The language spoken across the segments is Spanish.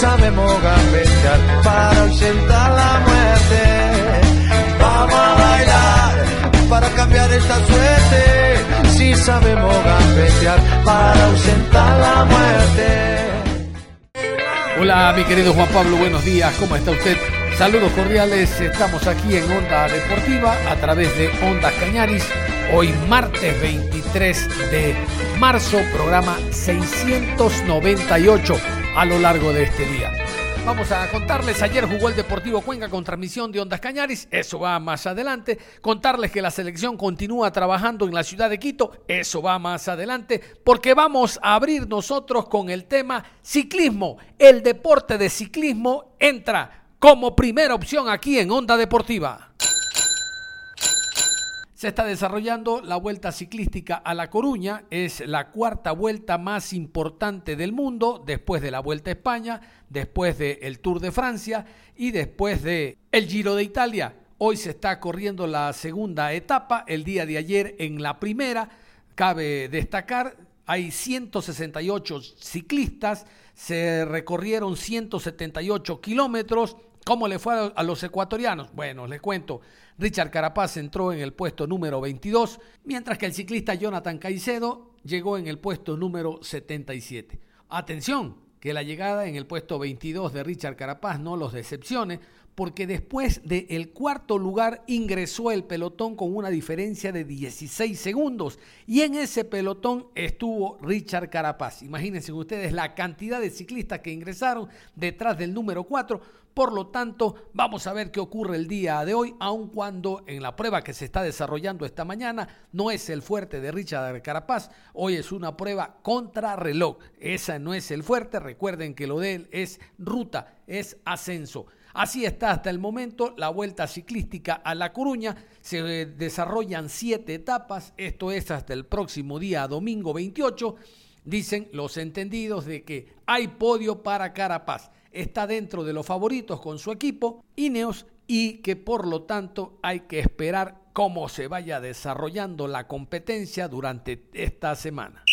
Sabemos gambetear para ausentar la muerte. Vamos a bailar para cambiar esta suerte. Si sabemos gambetear para ausentar la muerte. Hola, mi querido Juan Pablo, buenos días. ¿Cómo está usted? Saludos cordiales. Estamos aquí en Onda Deportiva a través de Ondas Cañaris. Hoy martes 23 de marzo, programa 698 a lo largo de este día. Vamos a contarles, ayer jugó el Deportivo Cuenca con transmisión de Ondas Cañaris, eso va más adelante. Contarles que la selección continúa trabajando en la ciudad de Quito, eso va más adelante, porque vamos a abrir nosotros con el tema ciclismo. El deporte de ciclismo entra como primera opción aquí en Onda Deportiva. Se está desarrollando la Vuelta Ciclística a La Coruña, es la cuarta vuelta más importante del mundo después de la Vuelta a España, después del Tour de Francia y después del el Giro de Italia. Hoy se está corriendo la segunda etapa, el día de ayer en la primera. Cabe destacar, hay 168 ciclistas, se recorrieron 178 kilómetros. ¿Cómo le fue a los ecuatorianos? Bueno, les cuento. Richard Carapaz entró en el puesto número 22, mientras que el ciclista Jonathan Caicedo llegó en el puesto número 77. Atención, que la llegada en el puesto 22 de Richard Carapaz no los decepcione, porque después del cuarto lugar ingresó el pelotón con una diferencia de 16 segundos y en ese pelotón estuvo Richard Carapaz. Imagínense ustedes la cantidad de ciclistas que ingresaron detrás del número 4 por lo tanto, vamos a ver qué ocurre el día de hoy, aun cuando en la prueba que se está desarrollando esta mañana no es el fuerte de Richard Carapaz, hoy es una prueba contra reloj. Esa no es el fuerte, recuerden que lo de él es ruta, es ascenso. Así está hasta el momento la vuelta ciclística a La Coruña. Se desarrollan siete etapas, esto es hasta el próximo día, domingo 28. Dicen los entendidos de que hay podio para Carapaz está dentro de los favoritos con su equipo, Ineos, y que por lo tanto hay que esperar cómo se vaya desarrollando la competencia durante esta semana.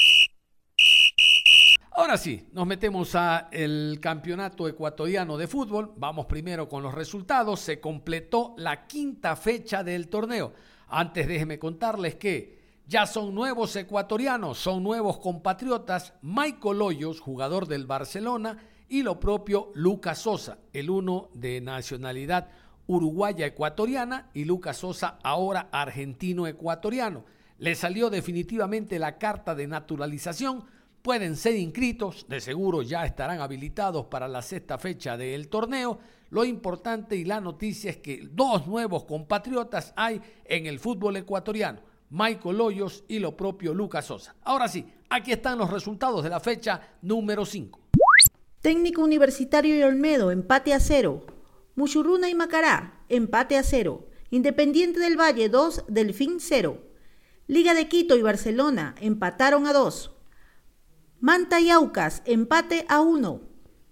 Ahora sí, nos metemos a el campeonato ecuatoriano de fútbol. Vamos primero con los resultados. Se completó la quinta fecha del torneo. Antes déjenme contarles que ya son nuevos ecuatorianos, son nuevos compatriotas. Michael Hoyos, jugador del Barcelona, y lo propio Lucas Sosa, el uno de nacionalidad uruguaya ecuatoriana y Lucas Sosa ahora argentino ecuatoriano. Le salió definitivamente la carta de naturalización, pueden ser inscritos, de seguro ya estarán habilitados para la sexta fecha del torneo. Lo importante y la noticia es que dos nuevos compatriotas hay en el fútbol ecuatoriano, Michael Hoyos y lo propio Lucas Sosa. Ahora sí, aquí están los resultados de la fecha número 5. Técnico Universitario y Olmedo, empate a cero. Muchurruna y Macará, empate a cero. Independiente del Valle 2, Delfín 0. Liga de Quito y Barcelona empataron a 2. Manta y Aucas, empate a 1.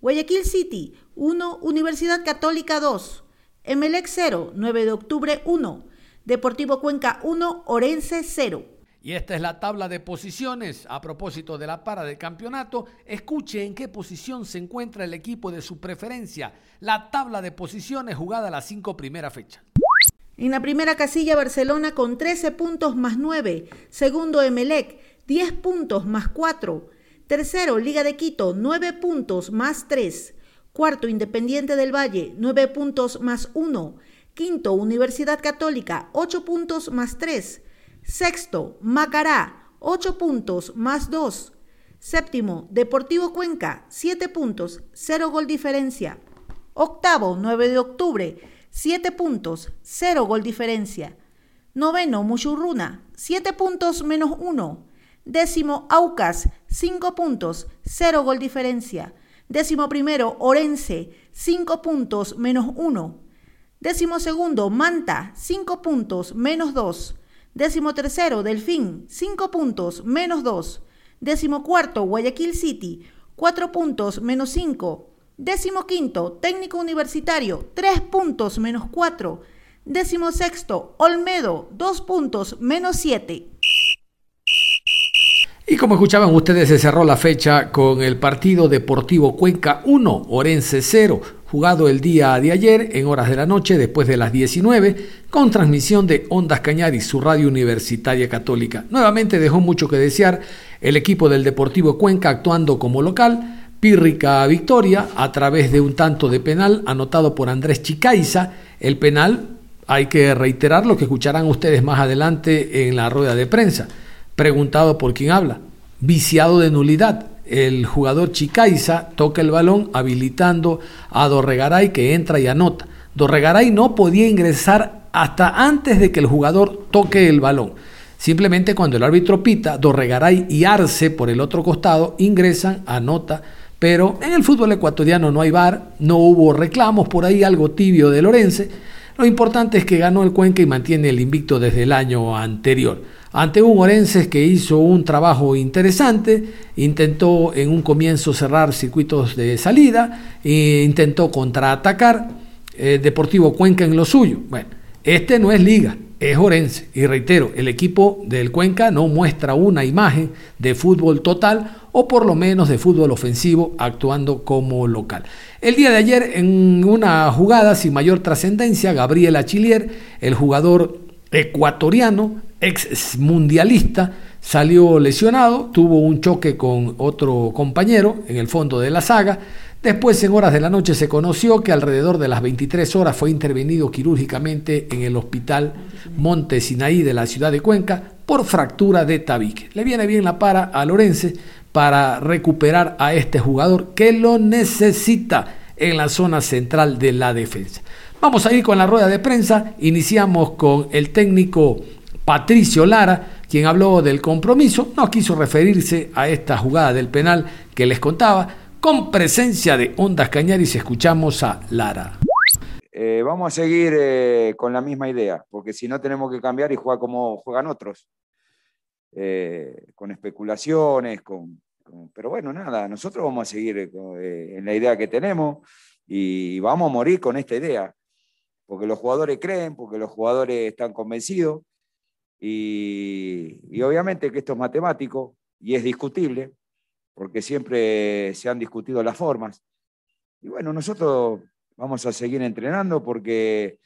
Guayaquil City 1, Universidad Católica 2. Emelec 0, 9 de octubre 1. Deportivo Cuenca 1, Orense 0. Y esta es la tabla de posiciones. A propósito de la para de campeonato, escuche en qué posición se encuentra el equipo de su preferencia. La tabla de posiciones jugada a las cinco primeras fechas. En la primera casilla Barcelona con 13 puntos más 9. Segundo Emelec, 10 puntos más 4. Tercero Liga de Quito, 9 puntos más 3. Cuarto Independiente del Valle, 9 puntos más 1. Quinto Universidad Católica, 8 puntos más 3. Sexto, Macará, 8 puntos más 2. Séptimo, Deportivo Cuenca, 7 puntos, 0 gol diferencia. Octavo, 9 de octubre, 7 puntos, 0 gol diferencia. Noveno, Muchurruna, 7 puntos menos 1. Décimo, Aucas, 5 puntos, 0 gol diferencia. Décimo primero, Orense, 5 puntos menos 1. Décimo segundo, Manta, 5 puntos menos 2. Décimo tercero, Delfín, 5 puntos menos 2. Décimo cuarto, Guayaquil City, 4 puntos menos 5. Décimo quinto, Técnico Universitario, 3 puntos menos 4. Décimo sexto, Olmedo, 2 puntos menos 7. Y como escuchaban ustedes, se cerró la fecha con el partido Deportivo Cuenca 1, Orense 0, jugado el día de ayer en horas de la noche después de las 19, con transmisión de Ondas Cañaris, su radio universitaria católica. Nuevamente dejó mucho que desear el equipo del Deportivo Cuenca actuando como local, pírrica victoria a través de un tanto de penal anotado por Andrés Chicaiza. El penal, hay que reiterar lo que escucharán ustedes más adelante en la rueda de prensa preguntado por quién habla. Viciado de nulidad. El jugador Chicaiza toca el balón habilitando a Dorregaray que entra y anota. Dorregaray no podía ingresar hasta antes de que el jugador toque el balón. Simplemente cuando el árbitro pita, Dorregaray y Arce por el otro costado ingresan, anota. Pero en el fútbol ecuatoriano no hay bar, no hubo reclamos, por ahí algo tibio de Lorense. Lo importante es que ganó el Cuenca y mantiene el invicto desde el año anterior ante un Orenses que hizo un trabajo interesante, intentó en un comienzo cerrar circuitos de salida, e intentó contraatacar eh, Deportivo Cuenca en lo suyo. Bueno, este no es liga, es Orense. Y reitero, el equipo del Cuenca no muestra una imagen de fútbol total o por lo menos de fútbol ofensivo actuando como local. El día de ayer, en una jugada sin mayor trascendencia, Gabriel Achillier, el jugador ecuatoriano, ex mundialista, salió lesionado, tuvo un choque con otro compañero en el fondo de la saga. Después, en horas de la noche, se conoció que alrededor de las 23 horas fue intervenido quirúrgicamente en el hospital Monte Sinaí de la ciudad de Cuenca por fractura de tabique. Le viene bien la para a Lorense para recuperar a este jugador que lo necesita en la zona central de la defensa. Vamos a ir con la rueda de prensa. Iniciamos con el técnico Patricio Lara, quien habló del compromiso. No quiso referirse a esta jugada del penal que les contaba. Con presencia de Ondas Cañaris escuchamos a Lara. Eh, vamos a seguir eh, con la misma idea, porque si no tenemos que cambiar y jugar como juegan otros, eh, con especulaciones, con, pero bueno, nada, nosotros vamos a seguir en la idea que tenemos y vamos a morir con esta idea porque los jugadores creen, porque los jugadores están convencidos, y, obviamente que esto es matemático y es discutible, porque siempre se han discutido las formas. Y bueno, nosotros vamos a seguir entrenando porque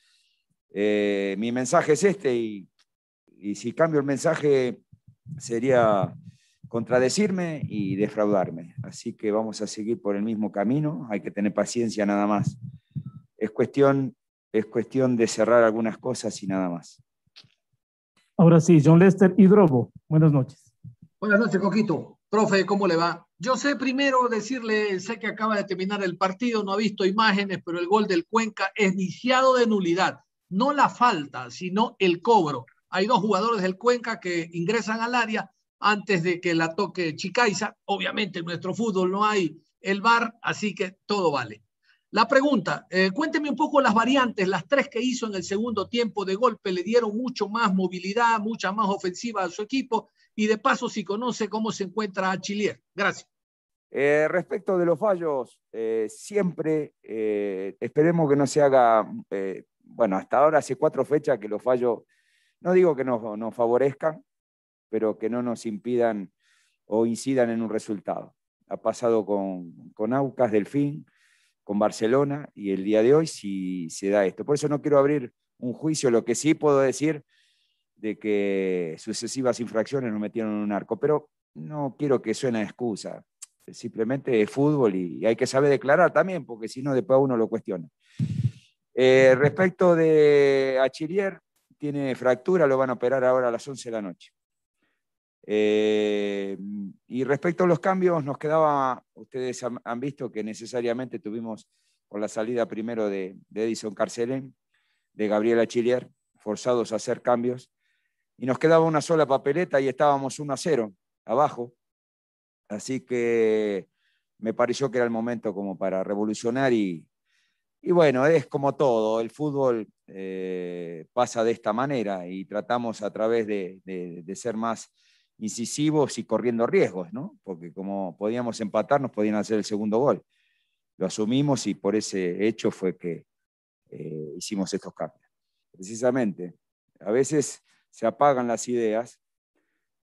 eh, mi mensaje es este y, y si cambio el mensaje sería contradecirme y defraudarme. Así que vamos a seguir por el mismo camino, hay que tener paciencia nada más. Es cuestión es cuestión de cerrar algunas cosas y nada más. Ahora sí, John Lester y Drobo. Buenas noches. Buenas noches, Coquito. Profe, ¿cómo le va? Yo sé primero decirle, sé que acaba de terminar el partido, no ha visto imágenes, pero el gol del Cuenca es viciado de nulidad. No la falta, sino el cobro. Hay dos jugadores del Cuenca que ingresan al área antes de que la toque Chicaiza. Obviamente en nuestro fútbol no hay el VAR, así que todo vale. La pregunta, eh, cuénteme un poco las variantes, las tres que hizo en el segundo tiempo de golpe, le dieron mucho más movilidad, mucha más ofensiva a su equipo y de paso si conoce cómo se encuentra a Chilier. Gracias. Eh, respecto de los fallos, eh, siempre esperemos que no se haga, bueno, hasta ahora hace cuatro fechas que los fallos, no digo que nos, nos favorezcan, pero que no nos impidan o incidan en un resultado. Ha pasado con, con Aucas, Delfín, con Barcelona y el día de hoy si se da esto. Por eso no quiero abrir un juicio, lo que sí puedo decir de que sucesivas infracciones nos metieron en un arco, pero no quiero que suene excusa, simplemente es fútbol y hay que saber declarar también, porque si no después uno lo cuestiona. Eh, respecto de Achirier, tiene fractura, lo van a operar ahora a las 11 de la noche. Eh, y respecto a los cambios, nos quedaba, ustedes han, visto que necesariamente tuvimos con la salida primero de, Edison Carcelén, de Gabriela Chilier, forzados a hacer cambios. Y nos quedaba una sola papeleta y estábamos 1 a 0 abajo. Así que me pareció que era el momento como para revolucionar y, y bueno, es como todo, el fútbol eh, pasa de esta manera y tratamos a través de, de, ser más incisivos y corriendo riesgos, ¿no? Porque como podíamos empatar, nos podían hacer el segundo gol. Lo asumimos y por ese hecho fue que eh, hicimos estos cambios. Precisamente, a veces se apagan las ideas,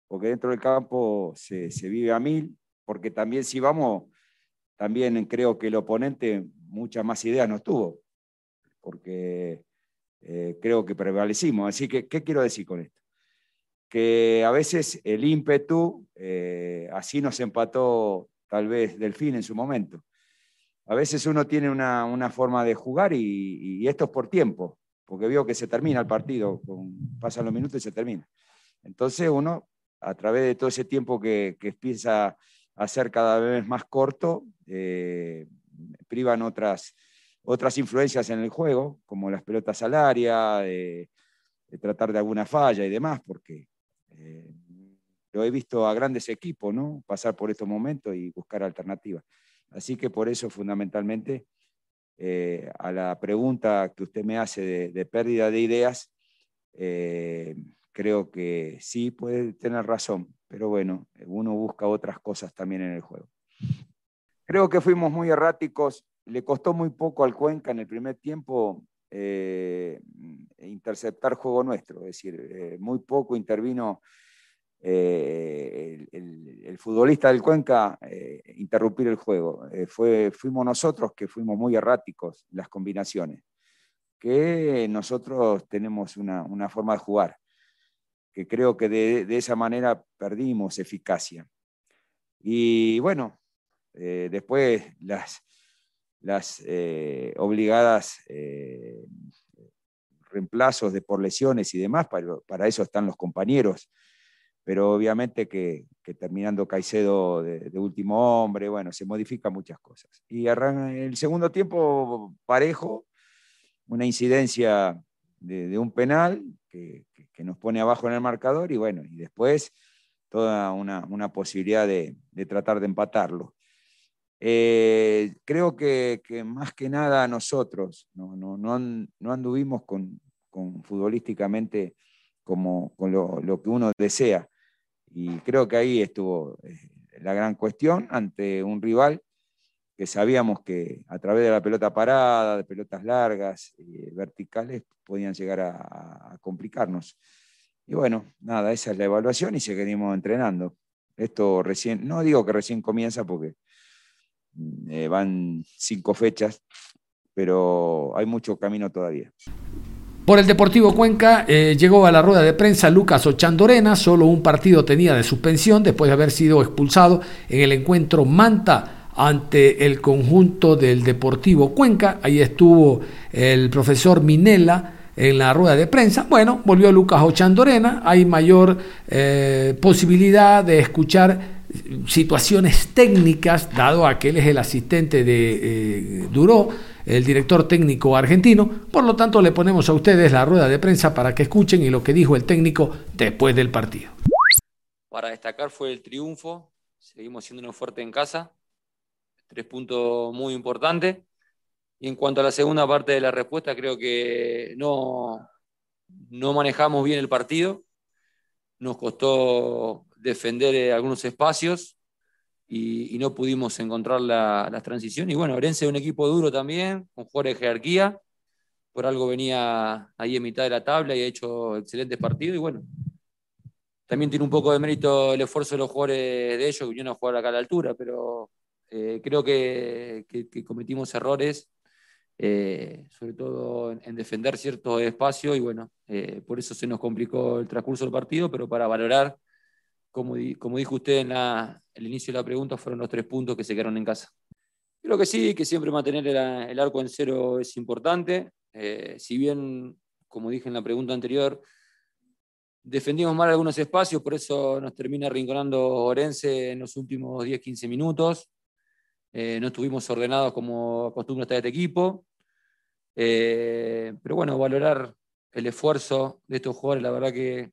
porque dentro del campo se, se vive a mil, porque también si vamos, también creo que el oponente muchas más ideas no tuvo, porque eh, creo que prevalecimos. Así que, ¿qué quiero decir con esto? Que a veces el ímpetu, eh, así nos empató tal vez Delfín en su momento. A veces uno tiene una, forma de jugar y, esto es por tiempo, porque veo que se termina el partido, pasan los minutos y se termina. Entonces uno, a través de todo ese tiempo que, que empieza a ser cada vez más corto, eh, privan otras, otras influencias en el juego, como las pelotas al área, de, tratar de alguna falla y demás, porque eh, lo he visto a grandes equipos ¿no? pasar por estos momentos y buscar alternativas. Así que por eso fundamentalmente eh, a la pregunta que usted me hace de, pérdida de ideas, eh, creo que sí puede tener razón, pero bueno, uno busca otras cosas también en el juego. Creo que fuimos muy erráticos. Le costó muy poco al Cuenca en el primer tiempo eh, interceptar juego nuestro, es decir, eh, muy poco intervino eh, el, futbolista del Cuenca interrumpir el juego. fue, fuimos nosotros que fuimos muy erráticos las combinaciones, que nosotros tenemos una, forma de jugar, que creo que de, de esa manera perdimos eficacia. Y bueno, después las, las eh, obligadas eh, reemplazos de por lesiones y demás, para, para, eso están los compañeros. Pero obviamente que, terminando Caicedo de, último hombre, bueno, se modifican muchas cosas. Y arranca el segundo tiempo parejo, una incidencia de, un penal que, nos pone abajo en el marcador y bueno, y después toda una, una posibilidad de, de, tratar de empatarlo. Eh, creo que, más que nada nosotros no, no, anduvimos con, futbolísticamente como con lo, que uno desea. Y creo que ahí estuvo eh, la gran cuestión ante un rival que sabíamos que a través de la pelota parada, de pelotas largas, y verticales, podían llegar a, a, complicarnos. Y bueno, nada, esa es la evaluación y seguimos entrenando. Esto recién, no digo que recién comienza porque eh, van cinco fechas, pero hay mucho camino todavía. Por el Deportivo Cuenca eh, llegó a la rueda de prensa Lucas Ochandorena, solo un partido tenía de suspensión después de haber sido expulsado en el encuentro Manta ante el conjunto del Deportivo Cuenca. Ahí estuvo el profesor Minela en la rueda de prensa. Bueno, volvió Lucas Ochandorena, hay mayor eh, posibilidad de escuchar situaciones técnicas, dado a que él es el asistente de eh, Duró, el director técnico argentino. Por lo tanto, le ponemos a ustedes la rueda de prensa para que escuchen y lo que dijo el técnico después del partido. Para destacar fue el triunfo, seguimos siendo fuerte en casa, tres puntos muy importantes. Y en cuanto a la segunda parte de la respuesta, creo que no, no manejamos bien el partido. Nos costó defender eh, algunos espacios y, no pudimos encontrar la, la, transición. Y bueno, Orense es un equipo duro también, con jugadores de jerarquía. Por algo venía ahí en mitad de la tabla y ha hecho excelentes partidos. Y bueno, también tiene un poco de mérito el esfuerzo de los jugadores de ellos que vinieron a jugar a la altura, pero eh, creo que, cometimos errores, eh, sobre todo en, defender ciertos espacios y bueno, por eso se nos complicó el transcurso del partido, pero para valorar como, dijo usted en el inicio de la pregunta, fueron los tres puntos que se quedaron en casa. Creo que sí, que siempre mantener el, arco en cero es importante. Eh, si bien, como dije en la pregunta anterior, defendimos mal algunos espacios, por eso nos termina rinconando Orense en los últimos 10-15 minutos. Eh, no estuvimos ordenados como acostumbra estar este equipo. Eh, pero bueno, valorar el esfuerzo de estos jugadores, la verdad que,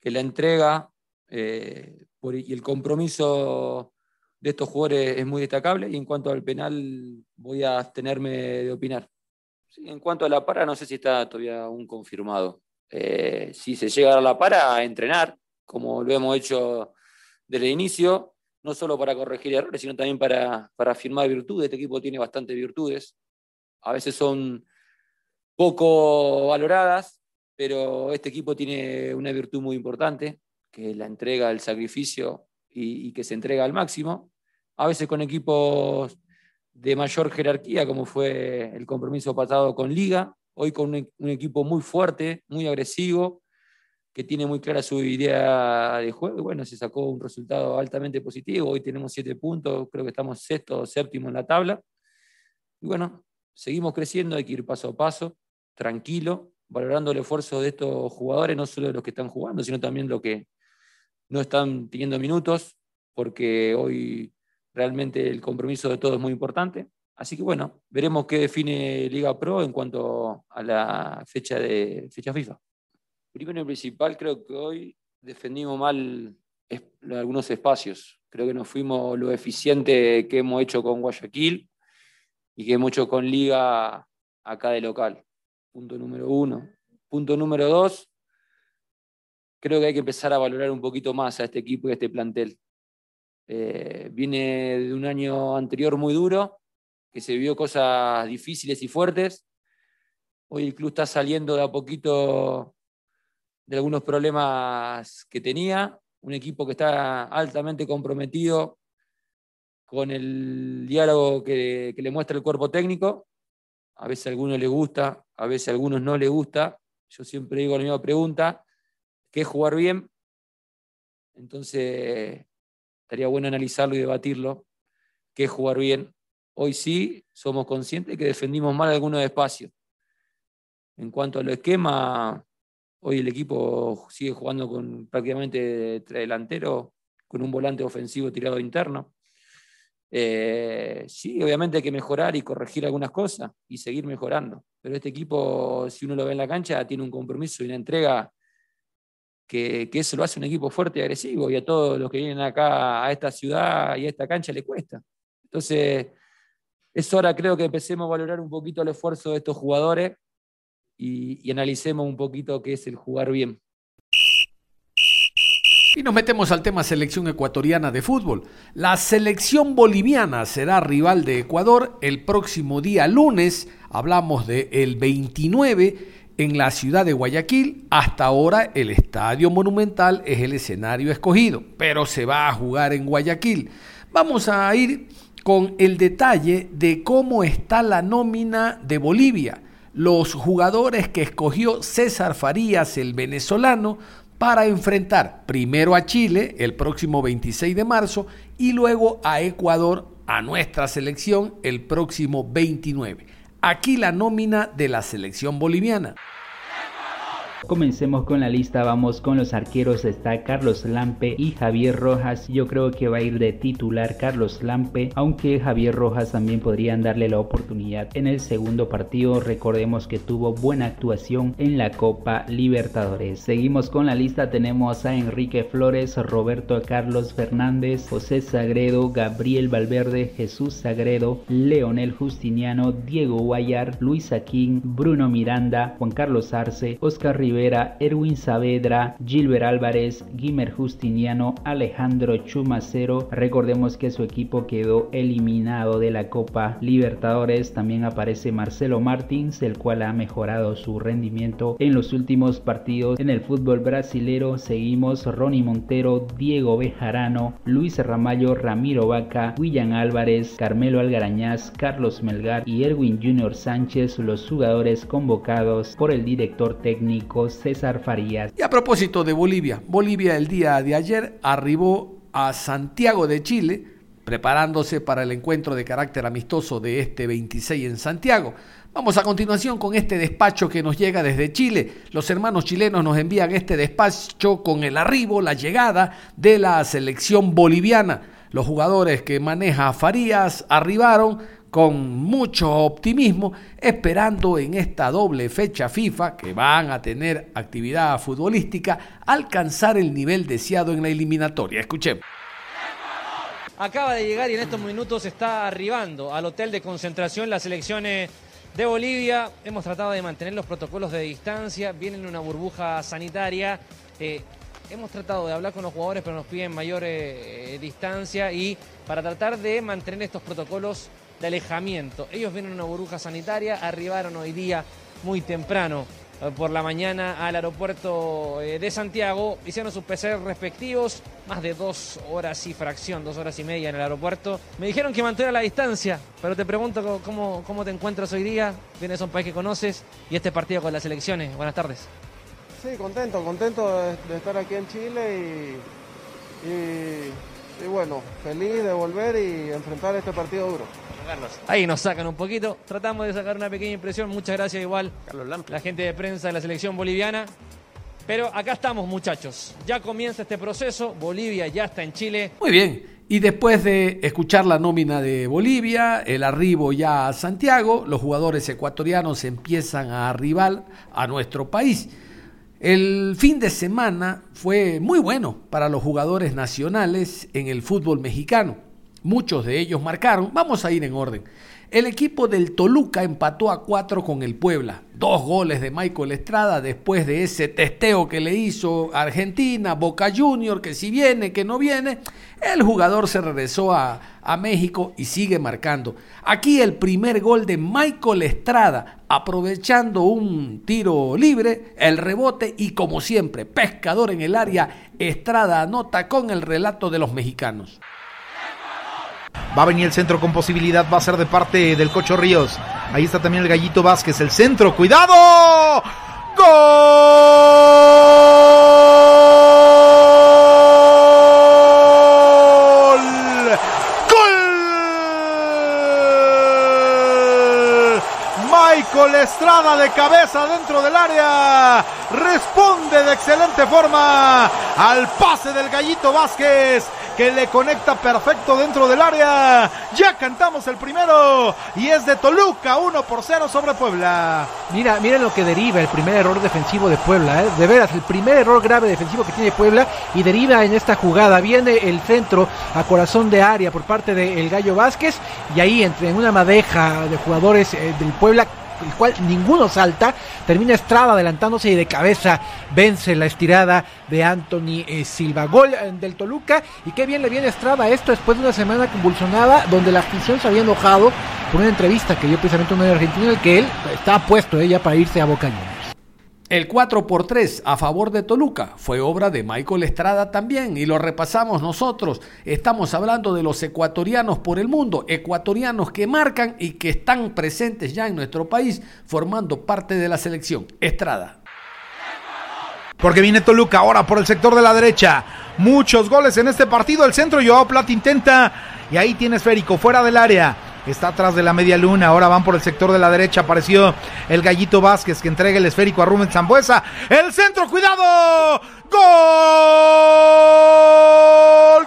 que la entrega eh, y el compromiso de estos jugadores es muy destacable. Y en cuanto al penal, voy a abstenerme de opinar. en cuanto a la para, no sé si está todavía aún confirmado. Eh, si se llega a la para, a entrenar, como lo hemos hecho desde el inicio, no solo para corregir errores, sino también para, para afirmar virtudes. Este equipo tiene bastantes virtudes. A veces son poco valoradas, pero este equipo tiene una virtud muy importante, que la entrega, el sacrificio y, que se entrega al máximo. A veces con equipos de mayor jerarquía, como fue el compromiso pasado con Liga, hoy con un, equipo muy fuerte, muy agresivo, que tiene muy clara su idea de juego. Bueno, se sacó un resultado altamente positivo. Hoy tenemos siete puntos, creo que estamos sexto o séptimo en la tabla. Y bueno, seguimos creciendo, hay que ir paso a paso, tranquilo, valorando el esfuerzo de estos jugadores, no solo de los que están jugando, sino también los que no están teniendo minutos, porque hoy realmente el compromiso de todos es muy importante. Así que bueno, veremos qué define Liga Pro en cuanto a la fecha de fecha FIFA. Primero y principal, creo que hoy defendimos mal algunos espacios. Creo que nos fuimos lo eficiente que hemos hecho con Guayaquil y que hemos hecho con Liga acá de local. Punto número uno. Punto número dos, creo que hay que empezar a valorar un poquito más a este equipo y a este plantel. Eh, viene de un año anterior muy duro, que se vio cosas difíciles y fuertes. Hoy el club está saliendo de a poquito de algunos problemas que tenía. Un equipo que está altamente comprometido con el diálogo que, le muestra el cuerpo técnico. A veces a algunos le gusta, a veces a algunos no le gusta. Yo siempre digo la misma pregunta, ¿qué es jugar bien? Entonces, estaría bueno analizarlo y debatirlo. ¿Qué es jugar bien? Hoy sí somos conscientes que defendimos mal algunos espacios. En cuanto al esquema, hoy el equipo sigue jugando con prácticamente delantero, con un volante ofensivo tirado interno. Eh, sí, obviamente hay que mejorar y corregir algunas cosas y seguir mejorando. Pero este equipo, si uno lo ve en la cancha, tiene un compromiso y una entrega que, eso lo hace un equipo fuerte y agresivo. Y a todos los que vienen acá a esta ciudad y a esta cancha le cuesta. Entonces, es hora, creo que empecemos a valorar un poquito el esfuerzo de estos jugadores y, analicemos un poquito qué es el jugar bien. Y nos metemos al tema selección ecuatoriana de fútbol. La selección boliviana será rival de Ecuador el próximo día lunes. Hablamos del el 29 en la ciudad de Guayaquil. Hasta ahora el Estadio Monumental es el escenario escogido, pero se va a jugar en Guayaquil. Vamos a ir con el detalle de cómo está la nómina de Bolivia. Los jugadores que escogió César Farías, el venezolano, para enfrentar primero a Chile el próximo 26 de marzo y luego a Ecuador, a nuestra selección, el próximo 29. Aquí la nómina de la selección boliviana. Comencemos con la lista, vamos con los arqueros, está Carlos Lampe y Javier Rojas, yo creo que va a ir de titular Carlos Lampe, aunque Javier Rojas también podrían darle la oportunidad en el segundo partido, recordemos que tuvo buena actuación en la Copa Libertadores. Seguimos con la lista, tenemos a Enrique Flores, Roberto Carlos Fernández, José Sagredo, Gabriel Valverde, Jesús Sagredo, Leonel Justiniano, Diego Guayar, Luis Aquín, Bruno Miranda, Juan Carlos Arce, Oscar Rivera, Erwin Saavedra, Gilbert Álvarez, Guimer Justiniano, Alejandro Chumacero. Recordemos que su equipo quedó eliminado de la Copa Libertadores. También aparece Marcelo Martins, el cual ha mejorado su rendimiento en los últimos partidos en el fútbol brasilero. Seguimos Ronnie Montero, Diego Bejarano, Luis Ramallo, Ramiro Vaca, William Álvarez, Carmelo Algarañaz, Carlos Melgar y Erwin Junior Sánchez, los jugadores convocados por el director técnico César Farías. Y a propósito de Bolivia, Bolivia el día de ayer arribó a Santiago de Chile, preparándose para el encuentro de carácter amistoso de este 26 en Santiago. Vamos a continuación con este despacho que nos llega desde Chile. Los hermanos chilenos nos envían este despacho con el arribo, la llegada de la selección boliviana. Los jugadores que maneja Farías arribaron con mucho optimismo, esperando en esta doble fecha FIFA, que van a tener actividad futbolística, alcanzar el nivel deseado en la eliminatoria. Escuchemos. Acaba de llegar y en estos minutos está arribando al hotel de concentración las selecciones de Bolivia. Hemos tratado de mantener los protocolos de distancia, vienen en una burbuja sanitaria. Eh, hemos tratado de hablar con los jugadores, pero nos piden mayor eh, distancia y para tratar de mantener estos protocolos de alejamiento. Ellos vienen en una burbuja sanitaria, arribaron hoy día muy temprano eh, por la mañana al aeropuerto eh, de Santiago, hicieron sus PCR respectivos, más de dos horas y fracción, dos horas y media en el aeropuerto. Me dijeron que mantuviera la distancia, pero te pregunto cómo, te encuentras hoy día, vienes a un país que conoces y este partido con las elecciones. Buenas tardes. Sí, contento, contento de, estar aquí en Chile y bueno, feliz de volver y enfrentar este partido duro. Ahí nos sacan un poquito. Tratamos de sacar una pequeña impresión. Muchas gracias igual Carlos la gente de prensa de la selección boliviana. Pero acá estamos muchachos. Ya comienza este proceso. Bolivia ya está en Chile. Muy bien. Y después de escuchar la nómina de Bolivia, el arribo ya a Santiago, los jugadores ecuatorianos empiezan a arribar a nuestro país. El fin de semana fue muy bueno para los jugadores nacionales en el fútbol mexicano. Muchos de ellos marcaron. Vamos a ir en orden. El equipo del Toluca empató a cuatro con el Puebla. Dos goles de Michael Estrada después de ese testeo que le hizo Argentina, Boca Junior, que si viene, que no viene. El jugador se regresó a, a México y sigue marcando. Aquí el primer gol de Michael Estrada, aprovechando un tiro libre, el rebote y como siempre, pescador en el área, Estrada anota con el relato de los mexicanos. Va a venir el centro con posibilidad, va a ser de parte del Cocho Ríos. Ahí está también el Gallito Vázquez, el centro, cuidado. ¡Gol! ¡Gol! Michael Estrada de cabeza dentro del área. Responde de excelente forma al pase del Gallito Vázquez que le conecta perfecto dentro del área. Ya cantamos el primero y es de Toluca, 1 por 0 sobre Puebla. Mira, miren lo que deriva el primer error defensivo de Puebla, ¿eh? de veras, el primer error grave defensivo que tiene Puebla y deriva en esta jugada. Viene el centro a corazón de área por parte del Gallo Vázquez y ahí entre en una madeja de jugadores eh, del Puebla el cual ninguno salta, termina Estrada adelantándose y de cabeza vence la estirada de Anthony eh, Silva. Gol eh, del Toluca y qué bien le viene Estrada esto después de una semana convulsionada donde la afición se había enojado por una entrevista que dio precisamente un medio argentino en el que él estaba puesto ella para irse a Boca el 4 por 3 a favor de Toluca fue obra de Michael Estrada también y lo repasamos nosotros. Estamos hablando de los ecuatorianos por el mundo, ecuatorianos que marcan y que están presentes ya en nuestro país formando parte de la selección. Estrada. Porque viene Toluca ahora por el sector de la derecha. Muchos goles en este partido. El centro, Joao Plata intenta. Y ahí tiene esférico, fuera del área. Está atrás de la media luna. Ahora van por el sector de la derecha. Apareció el Gallito Vázquez que entrega el esférico a Rubén Zambuesa. El centro, cuidado. Gol.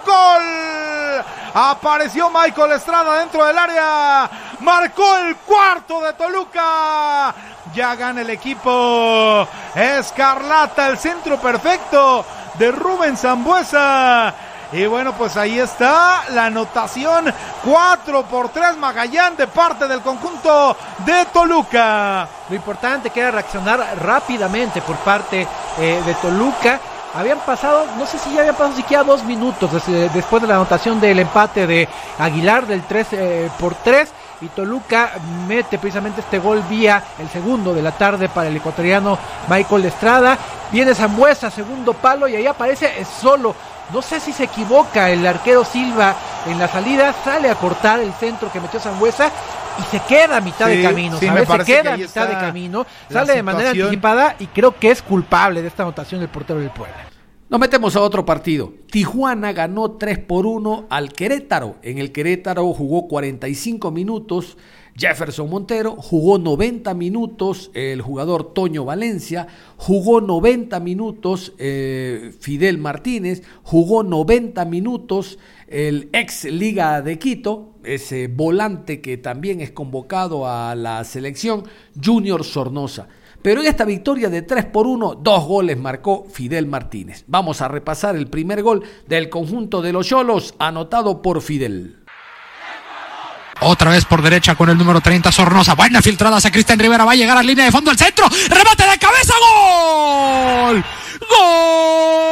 Gol. Apareció Michael Estrada dentro del área. Marcó el cuarto de Toluca. Ya gana el equipo. Escarlata, el centro perfecto de Rubén Zambuesa. Y bueno, pues ahí está la anotación 4 por 3 Magallán de parte del conjunto de Toluca. Lo importante que era reaccionar rápidamente por parte eh, de Toluca. Habían pasado, no sé si ya habían pasado siquiera dos minutos después de la anotación del empate de Aguilar del 3 eh, por 3 y Toluca mete precisamente este gol vía el segundo de la tarde para el ecuatoriano Michael Estrada. Viene Zambuesa, segundo palo y ahí aparece solo no sé si se equivoca el arquero Silva en la salida, sale a cortar el centro que metió Sangüesa y se queda a mitad de camino. se queda a mitad de camino, sale de manera anticipada y creo que es culpable de esta anotación del portero del Puebla. Nos metemos a otro partido. Tijuana ganó 3 por 1 al Querétaro. En el Querétaro jugó 45 minutos Jefferson Montero, jugó 90 minutos el jugador Toño Valencia, jugó 90 minutos eh, Fidel Martínez, jugó 90 minutos el ex Liga de Quito, ese volante que también es convocado a la selección, Junior Sornosa. Pero en esta victoria de 3 por 1, dos goles marcó Fidel Martínez. Vamos a repasar el primer gol del conjunto de los Cholos, anotado por Fidel. Otra vez por derecha con el número 30 Sornosa. Buena filtrada hacia Cristian Rivera. Va a llegar a línea de fondo al centro. Remate de cabeza. Gol. Gol.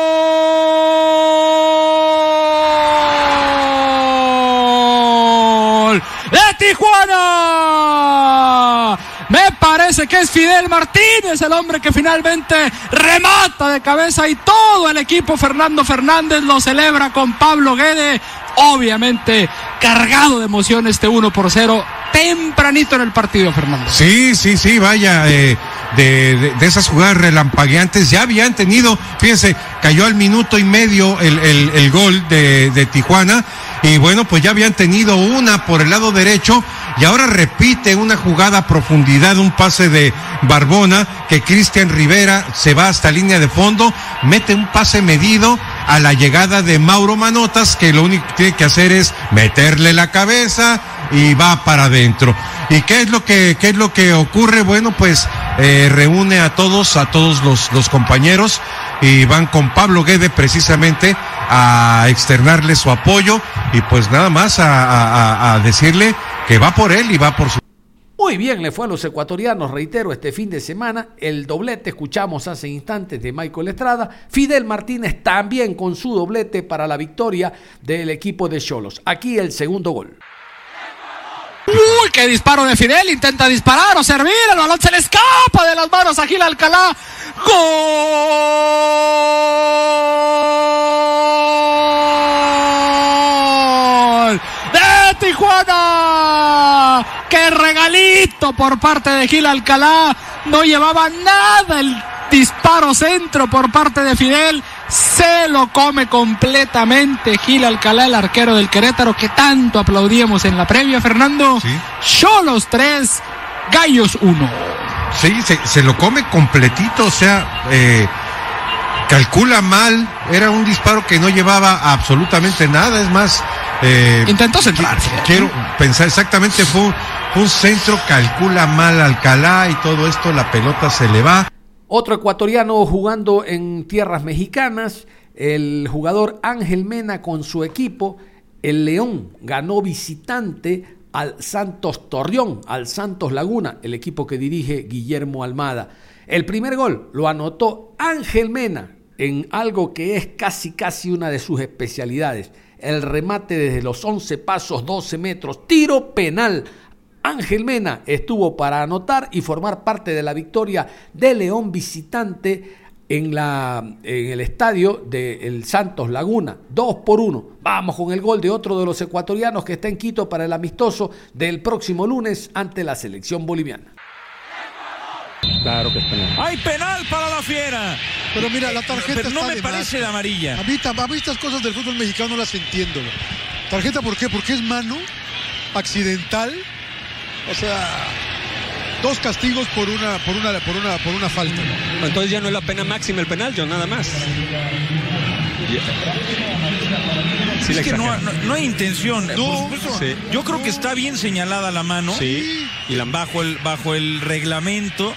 Que es Fidel Martínez el hombre que finalmente remata de cabeza y todo el equipo Fernando Fernández lo celebra con Pablo Guede obviamente cargado de emoción este 1 por 0 tempranito en el partido, Fernando. Sí, sí, sí, vaya, eh, de, esas jugadas relampagueantes ya habían tenido, fíjense, cayó al minuto y medio el, el, gol de Tijuana y bueno, pues ya habían tenido una por el lado derecho y ahora repite una jugada a profundidad, un pase de Barbona que Cristian Rivera se va hasta línea de fondo, mete un pase medido a la llegada de Mauro Manotas, que lo único que tiene que hacer es meterle la cabeza y va para adentro. ¿Y qué es lo que, qué es lo que ocurre? Bueno, pues eh, reúne a todos, a todos los, los compañeros y van con Pablo Guede precisamente a externarle su apoyo y pues nada más a, a, a decirle que va por él y va por su muy bien le fue a los ecuatorianos, reitero, este fin de semana. El doblete, escuchamos hace instantes de Michael Estrada. Fidel Martínez también con su doblete para la victoria del equipo de Cholos. Aquí el segundo gol. Uy, qué disparo de Fidel, intenta disparar o servir, el balón se le escapa de las manos a Gil Alcalá. ¡Gol! ¡De Tijuana! ¡Qué regalito por parte de Gil Alcalá! No llevaba nada el disparo centro por parte de Fidel. Se lo come completamente Gil Alcalá, el arquero del Querétaro, que tanto aplaudíamos en la previa, Fernando. Cholos 3, Gallos 1. Sí, se, se, lo come completito, o sea, eh, calcula mal. Era un disparo que no llevaba absolutamente nada, es más. Eh, Intentó centrar. Quiero pensar exactamente, fue un, un centro, calcula mal Alcalá y todo esto, la pelota se le va. Otro ecuatoriano jugando en tierras mexicanas, el jugador Ángel Mena con su equipo, el León ganó visitante al Santos Torreón, al Santos Laguna, el equipo que dirige Guillermo Almada. El primer gol lo anotó Ángel Mena en algo que es casi casi una de sus especialidades, el remate desde los 11 pasos, 12 metros, tiro penal Ángel Mena estuvo para anotar y formar parte de la victoria de León visitante en, la, en el estadio del Santos Laguna. 2 por 1. Vamos con el gol de otro de los ecuatorianos que está en Quito para el amistoso del próximo lunes ante la selección boliviana. Claro que es penal. ¡Hay penal para la fiera! Pero mira, la tarjeta Pero no está me de parece más. la amarilla. A mí, a mí estas cosas del fútbol mexicano no las entiendo. ¿Tarjeta por qué? Porque es mano accidental. O sea, dos castigos por una, por una, por una, por una falta. Entonces ya no es la pena máxima el penal, yo nada más. Sí, es que no, no, no, hay intención. No, sí. Yo creo que está bien señalada la mano. Sí. Y la... bajo, el, bajo el reglamento,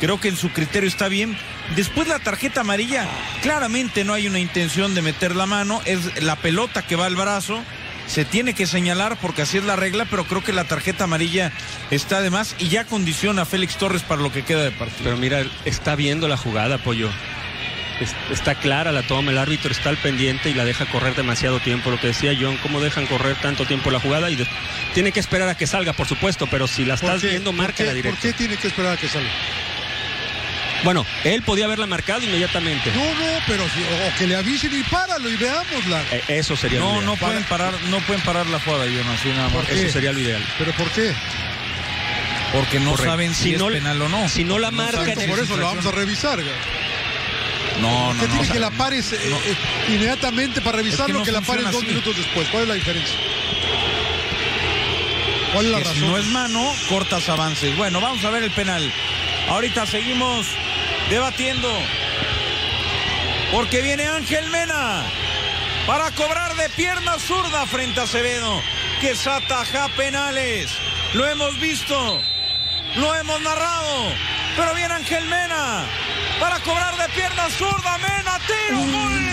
creo que en su criterio está bien. Después la tarjeta amarilla, claramente no hay una intención de meter la mano, es la pelota que va al brazo. Se tiene que señalar porque así es la regla, pero creo que la tarjeta amarilla está de más y ya condiciona a Félix Torres para lo que queda de partido. Pero mira, está viendo la jugada, Pollo está clara la toma, el árbitro está al pendiente y la deja correr demasiado tiempo. Lo que decía John, ¿cómo dejan correr tanto tiempo la jugada? Y de... tiene que esperar a que salga, por supuesto, pero si la estás viendo, marca la directa. ¿Por qué tiene que esperar a que salga? Bueno, él podía haberla marcado inmediatamente. No, no, pero si, o que le avisen y páralo y veámosla. Eh, eso sería no, lo ideal. No, pueden parar, no pueden parar la jugada, John, así nada más. Eso sería lo ideal. ¿Pero por qué? Porque no Correcto. saben si, Si es no- penal o no. si no la No marcan en si Por es eso lo vamos a revisar. No, no, ¿Qué no. tiene o sea, que la pares eh, no. eh, inmediatamente para revisarlo no que, la pares dos minutos después? ¿Cuál es la diferencia? ¿Cuál es la que si razón? no es mano, cortas avances. Bueno, vamos a ver el penal. Ahorita seguimos debatiendo. Porque viene Ángel Mena para cobrar de pierna zurda frente a Acevedo, que es ataja penales. Lo hemos visto, lo hemos narrado. Pero viene Ángel Mena para cobrar de pierna zurda. Mena, tiro. ¡Gol!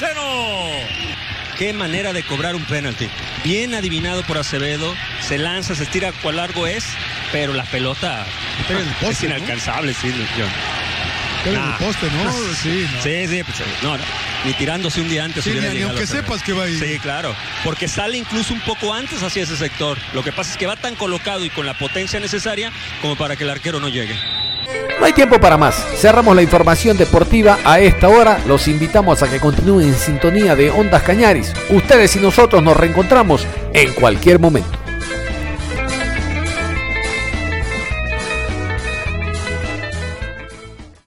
Gana 1 por 0. Qué manera de cobrar un penalti. Bien adivinado por Acevedo. Se lanza, se estira cuál largo es, pero la pelota es inalcanzable, sí, John. Pero el poste, ¿no? Sí, no. Sí, sí, pues, no, no, ni tirándose un día antes Sí, hubiera ni- llegado aunque sepas que va a ir. Sí, claro, porque sale incluso un poco antes hacia ese sector. Lo que pasa es que va tan colocado y con la potencia necesaria como para que el arquero no llegue. No hay tiempo para más. Cerramos la información deportiva a esta hora. Los invitamos a que continúen en sintonía de Ondas Cañaris. Ustedes y nosotros nos reencontramos en cualquier momento.